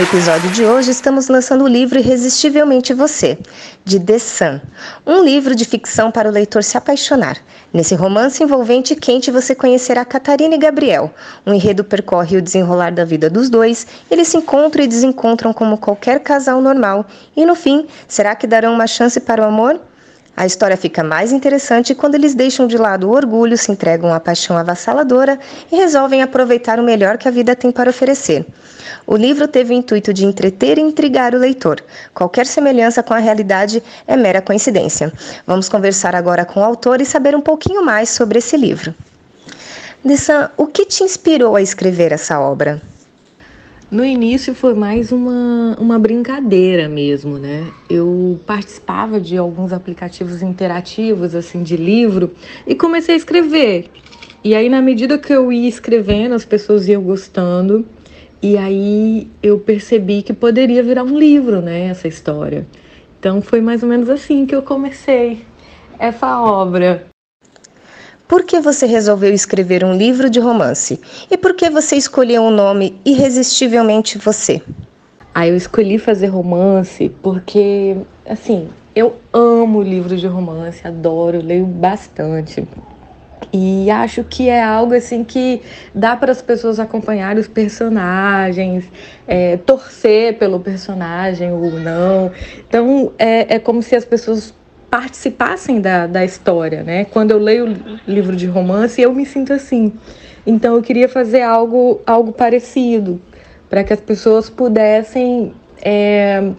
No episódio de hoje estamos lançando o livro Irresistivelmente Você, de The Sun, um livro de ficção para o leitor se apaixonar. Nesse romance envolvente e quente você conhecerá Catarina e Gabriel. O enredo percorre o desenrolar da vida dos dois, eles se encontram e desencontram como qualquer casal normal. E no fim, será que darão uma chance para o amor? A história fica mais interessante quando eles deixam de lado o orgulho, se entregam à paixão avassaladora e resolvem aproveitar o melhor que a vida tem para oferecer. O livro teve o intuito de entreter e intrigar o leitor. Qualquer semelhança com a realidade é mera coincidência. Vamos conversar agora com o autor e saber um pouquinho mais sobre esse livro. Dessan, o que te inspirou a escrever essa obra? No início foi mais uma, uma brincadeira mesmo, né? Eu participava de alguns aplicativos interativos, assim, de livro, e comecei a escrever. E aí, na medida que eu ia escrevendo, as pessoas iam gostando, e aí eu percebi que poderia virar um livro, né? Essa história. Então foi mais ou menos assim que eu comecei essa obra. Por que você resolveu escrever um livro de romance? E por que você escolheu o nome Irresistivelmente Você? Ah, eu escolhi fazer romance porque, assim, eu amo livros de romance, adoro, leio bastante. E acho que é algo assim que dá para as pessoas acompanharem os personagens, é, torcer pelo personagem ou não. Então é, é como se as pessoas participassem da, da história, né? Quando eu leio livro de romance, eu me sinto assim. Então eu queria fazer algo, algo parecido, para que as pessoas pudessem é,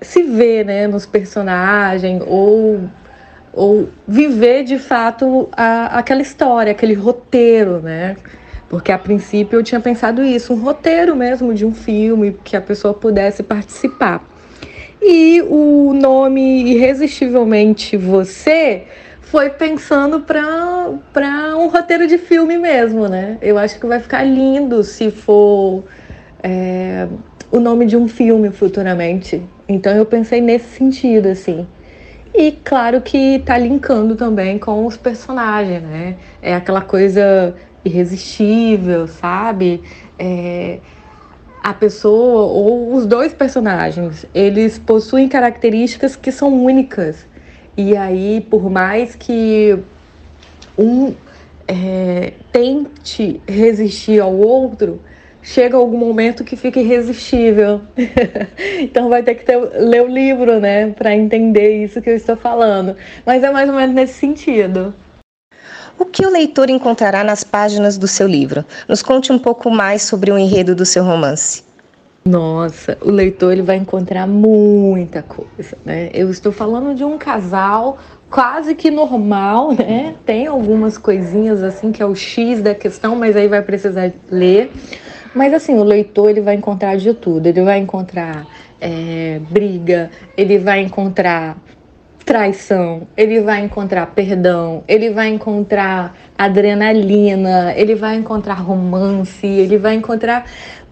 se ver né, nos personagens ou, ou viver de fato a, aquela história, aquele roteiro, né? Porque a princípio eu tinha pensado isso, um roteiro mesmo de um filme que a pessoa pudesse participar. E o nome Irresistivelmente Você foi pensando para um roteiro de filme mesmo, né? Eu acho que vai ficar lindo se for é, o nome de um filme futuramente. Então eu pensei nesse sentido, assim. E claro que tá linkando também com os personagens, né? É aquela coisa irresistível, sabe? É, a pessoa ou os dois personagens, eles possuem características que são únicas. E aí, por mais que um é, tente resistir ao outro, chega algum momento que fica irresistível. então vai ter que ter, ler o livro, né, para entender isso que eu estou falando. Mas é mais ou menos nesse sentido. O que o leitor encontrará nas páginas do seu livro? Nos conte um pouco mais sobre o enredo do seu romance. Nossa, o leitor ele vai encontrar muita coisa, né? Eu estou falando de um casal quase que normal, né? Tem algumas coisinhas assim que é o X da questão, mas aí vai precisar ler. Mas assim, o leitor ele vai encontrar de tudo. Ele vai encontrar é, briga, ele vai encontrar traição, ele vai encontrar perdão, ele vai encontrar adrenalina, ele vai encontrar romance, ele vai encontrar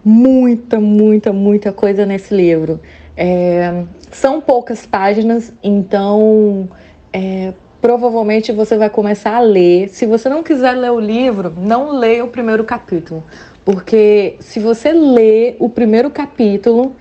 muita, muita, muita coisa nesse livro. É, são poucas páginas, então é, provavelmente você vai começar a ler. Se você não quiser ler o livro, não leia o primeiro capítulo, porque se você ler o primeiro capítulo,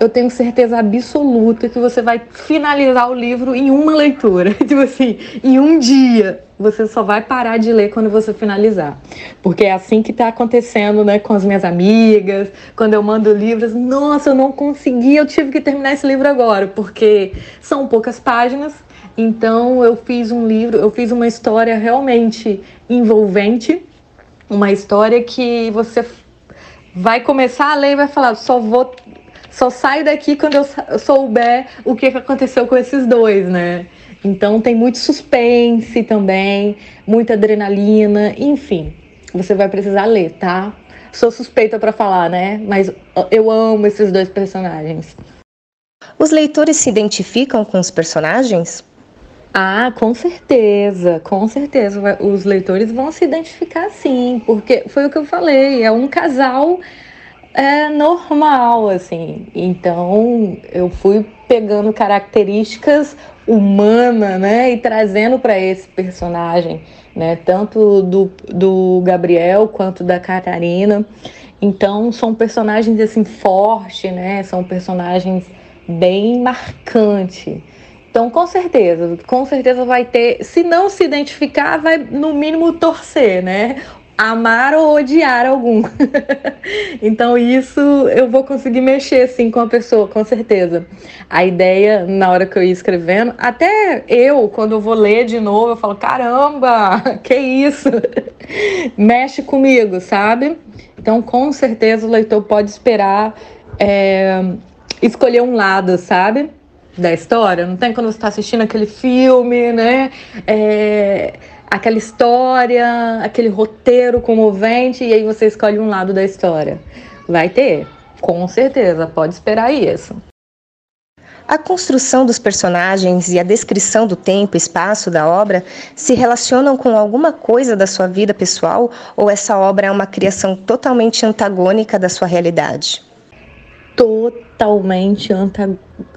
eu tenho certeza absoluta que você vai finalizar o livro em uma leitura. tipo assim, em um dia. Você só vai parar de ler quando você finalizar. Porque é assim que está acontecendo né, com as minhas amigas. Quando eu mando livros, nossa, eu não consegui, eu tive que terminar esse livro agora. Porque são poucas páginas. Então eu fiz um livro, eu fiz uma história realmente envolvente. Uma história que você vai começar a ler e vai falar, só vou só saio daqui quando eu souber o que aconteceu com esses dois, né? Então tem muito suspense também, muita adrenalina, enfim. Você vai precisar ler, tá? Sou suspeita para falar, né? Mas eu amo esses dois personagens. Os leitores se identificam com os personagens? Ah, com certeza, com certeza. Os leitores vão se identificar sim, porque foi o que eu falei, é um casal é normal, assim. Então eu fui pegando características humanas, né, e trazendo para esse personagem, né, tanto do, do Gabriel quanto da Catarina. Então são personagens assim fortes, né? São personagens bem marcantes. Então, com certeza, com certeza vai ter. Se não se identificar, vai no mínimo torcer, né? Amar ou odiar algum. então isso eu vou conseguir mexer assim com a pessoa, com certeza. A ideia na hora que eu ia escrevendo, até eu quando eu vou ler de novo, eu falo caramba, que isso? Mexe comigo, sabe? Então com certeza o leitor pode esperar é, escolher um lado, sabe? Da história. Não tem quando você está assistindo aquele filme, né? É, aquela história, aquele roteiro comovente, e aí você escolhe um lado da história. Vai ter, com certeza, pode esperar isso. A construção dos personagens e a descrição do tempo e espaço da obra se relacionam com alguma coisa da sua vida pessoal ou essa obra é uma criação totalmente antagônica da sua realidade? Totalmente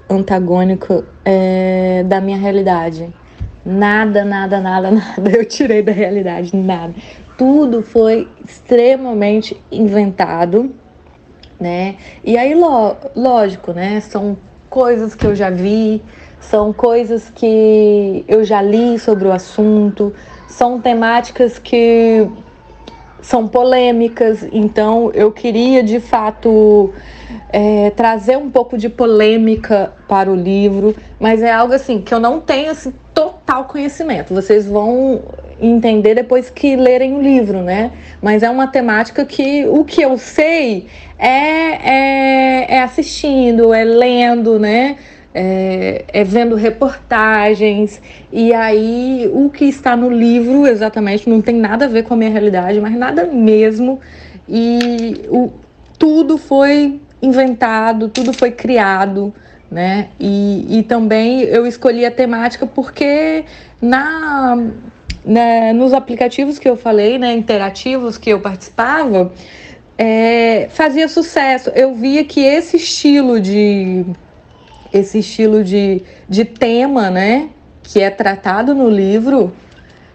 antagônico é, da minha realidade. Nada, nada, nada, nada eu tirei da realidade, nada. Tudo foi extremamente inventado, né? E aí, lógico, né? São coisas que eu já vi, são coisas que eu já li sobre o assunto, são temáticas que são polêmicas, então eu queria de fato é, trazer um pouco de polêmica para o livro, mas é algo assim que eu não tenho assim, total conhecimento. Vocês vão entender depois que lerem o livro, né? Mas é uma temática que o que eu sei é, é, é assistindo, é lendo, né? É, é, vendo reportagens, e aí o que está no livro exatamente não tem nada a ver com a minha realidade, mas nada mesmo. E o, tudo foi inventado, tudo foi criado né? E, e também eu escolhi a temática porque na, né, nos aplicativos que eu falei, né, interativos que eu participava, é, fazia sucesso. Eu via que esse estilo de esse estilo de, de tema, né, que é tratado no livro,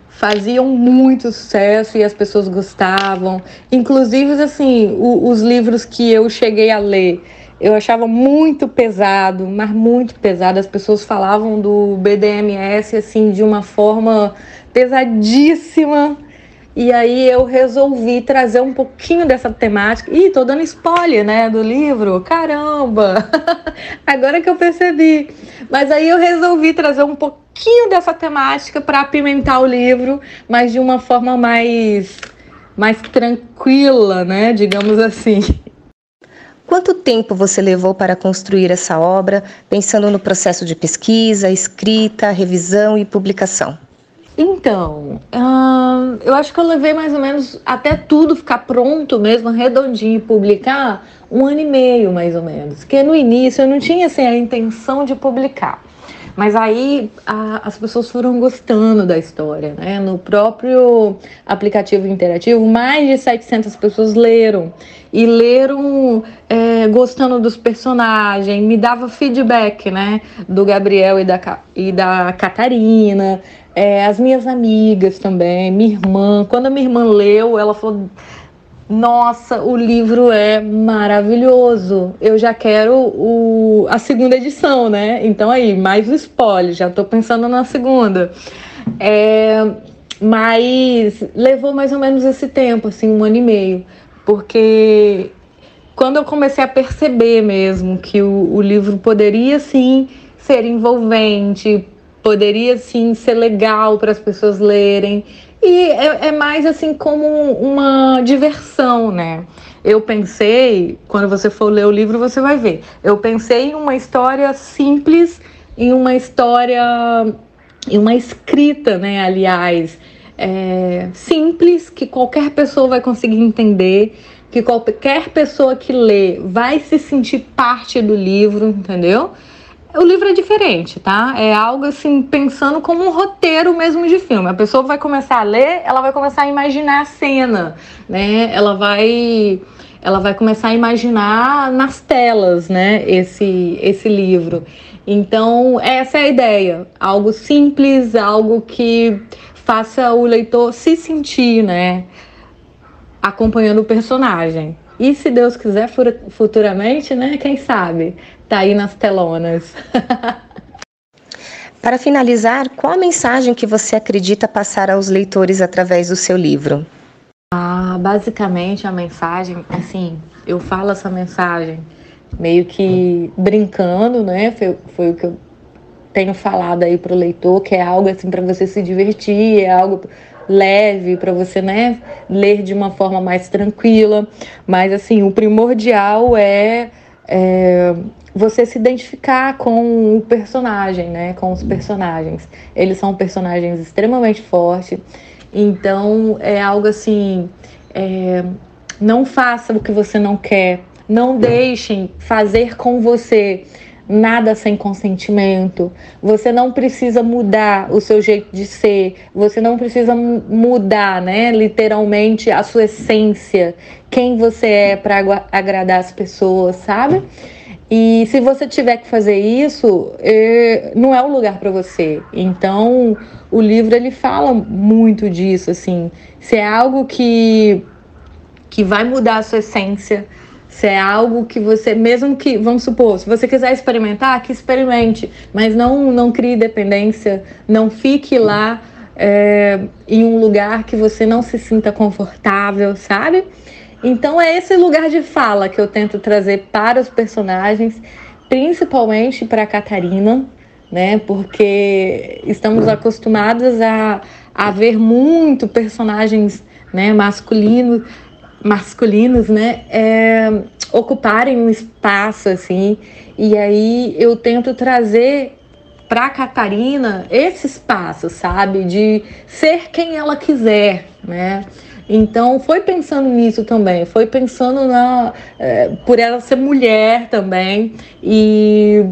faziam muito sucesso e as pessoas gostavam. Inclusive, assim, o, os livros que eu cheguei a ler eu achava muito pesado, mas muito pesado. As pessoas falavam do BDMS assim de uma forma pesadíssima. E aí eu resolvi trazer um pouquinho dessa temática. Ih, tô dando spoiler, né, do livro. Caramba! Agora que eu percebi. Mas aí eu resolvi trazer um pouquinho dessa temática para apimentar o livro, mas de uma forma mais mais tranquila, né, digamos assim. Quanto tempo você levou para construir essa obra, pensando no processo de pesquisa, escrita, revisão e publicação? Então, hum, eu acho que eu levei mais ou menos até tudo ficar pronto mesmo, redondinho e publicar, um ano e meio mais ou menos. Porque no início eu não tinha assim, a intenção de publicar. Mas aí a, as pessoas foram gostando da história, né? No próprio aplicativo interativo, mais de 700 pessoas leram. E leram é, gostando dos personagens, me dava feedback, né? Do Gabriel e da, e da Catarina, é, as minhas amigas também, minha irmã. Quando a minha irmã leu, ela falou nossa, o livro é maravilhoso. Eu já quero o, a segunda edição, né? Então aí, mais o spoiler, já tô pensando na segunda. É, mas levou mais ou menos esse tempo, assim, um ano e meio. Porque quando eu comecei a perceber mesmo que o, o livro poderia sim ser envolvente, poderia sim ser legal para as pessoas lerem, e é, é, mais assim como uma diversão, né? Eu pensei, quando você for ler o livro, você vai ver. Eu pensei em uma história simples, em uma história, em uma escrita, né? Aliás, é, simples, que qualquer pessoa vai conseguir entender, que qualquer pessoa que lê vai se sentir parte do livro, entendeu? O livro é diferente, tá? É algo assim, pensando como um roteiro mesmo de filme. A pessoa vai começar a ler, ela vai começar a imaginar a cena, né? Ela vai ela vai começar a imaginar nas telas, né, esse esse livro. Então, essa é a ideia, algo simples, algo que faça o leitor se sentir, né, acompanhando o personagem. E se Deus quiser, futuramente, né? Quem sabe? Tá aí nas telonas. Para finalizar, qual a mensagem que você acredita passar aos leitores através do seu livro? Ah, basicamente a mensagem, assim, eu falo essa mensagem meio que brincando, né? Foi, foi o que eu tenho falado aí para o leitor, que é algo assim para você se divertir, é algo leve para você, né, ler de uma forma mais tranquila. Mas assim, o primordial é, é você se identificar com o personagem, né, com os personagens. Eles são personagens extremamente fortes. Então é algo assim, é, não faça o que você não quer, não deixem fazer com você nada sem consentimento. Você não precisa mudar o seu jeito de ser. Você não precisa mudar, né, literalmente a sua essência, quem você é para agradar as pessoas, sabe? E se você tiver que fazer isso, é, não é o lugar para você. Então, o livro ele fala muito disso, assim. Se é algo que que vai mudar a sua essência, se é algo que você, mesmo que, vamos supor, se você quiser experimentar, que experimente, mas não, não crie dependência, não fique lá é, em um lugar que você não se sinta confortável, sabe? Então é esse lugar de fala que eu tento trazer para os personagens, principalmente para a Catarina, né? Porque estamos acostumados a, a ver muito personagens né, masculinos masculinos, né, é, ocuparem um espaço assim. E aí eu tento trazer para Catarina esse espaço, sabe, de ser quem ela quiser, né? Então foi pensando nisso também, foi pensando na é, por ela ser mulher também e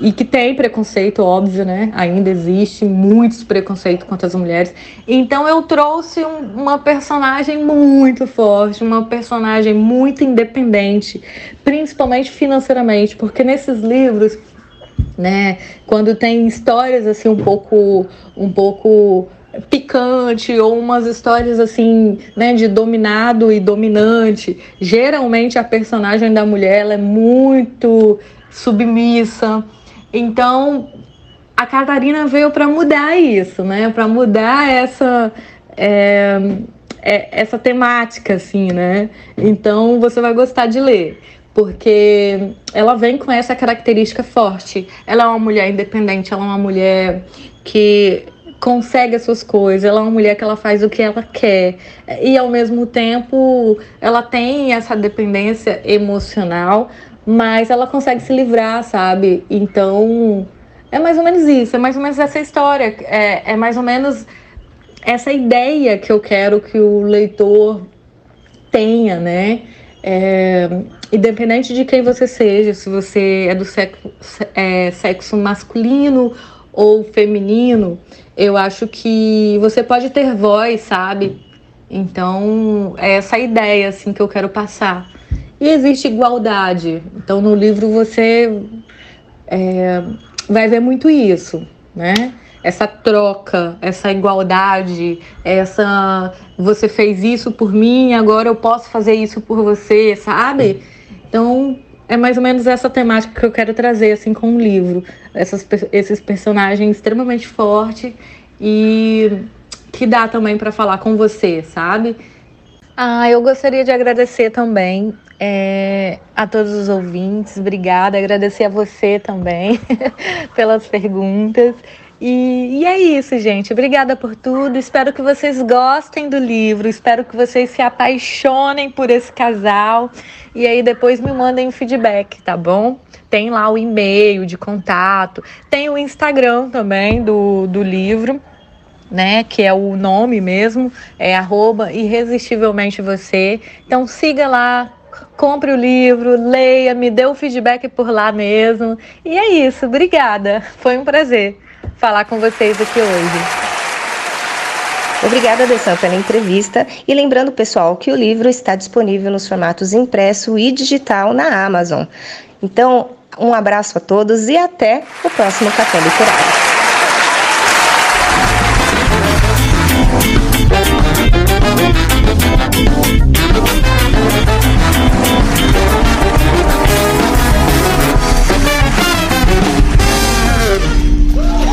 e que tem preconceito, óbvio, né? Ainda existe muitos preconceitos contra as mulheres. Então eu trouxe um, uma personagem muito forte, uma personagem muito independente, principalmente financeiramente, porque nesses livros, né, quando tem histórias assim um pouco um pouco picante ou umas histórias assim, né, de dominado e dominante, geralmente a personagem da mulher ela é muito submissa, então, a Catarina veio para mudar isso, né? Para mudar essa é, é, essa temática, assim, né? Então, você vai gostar de ler, porque ela vem com essa característica forte. Ela é uma mulher independente, ela é uma mulher que consegue as suas coisas, ela é uma mulher que ela faz o que ela quer e ao mesmo tempo ela tem essa dependência emocional, mas ela consegue se livrar, sabe? Então, é mais ou menos isso, é mais ou menos essa história, é, é mais ou menos essa ideia que eu quero que o leitor tenha, né? É, independente de quem você seja, se você é do sexo, é, sexo masculino ou feminino, eu acho que você pode ter voz, sabe? Então, é essa ideia assim que eu quero passar. E existe igualdade. Então, no livro você é, vai ver muito isso, né? Essa troca, essa igualdade, essa você fez isso por mim, agora eu posso fazer isso por você, sabe? Então, é mais ou menos essa temática que eu quero trazer assim com o livro. Essas, esses personagens extremamente fortes e que dá também para falar com você, sabe? Ah, eu gostaria de agradecer também é, a todos os ouvintes, obrigada. Agradecer a você também pelas perguntas. E, e, é isso, gente. Obrigada por tudo. Espero que vocês gostem do livro. Espero que vocês se apaixonem por esse casal. E aí depois me mandem feedback, tá bom? Tem lá o e-mail de contato. Tem o Instagram também do, do livro né? Que é o nome mesmo, é arroba irresistivelmente você. Então siga lá, compre o livro, leia, me dê o feedback por lá mesmo. E é isso, obrigada. Foi um prazer falar com vocês aqui hoje. Obrigada, Dessan, pela entrevista. E lembrando, pessoal, que o livro está disponível nos formatos impresso e digital na Amazon. Então, um abraço a todos e até o próximo Café Literário.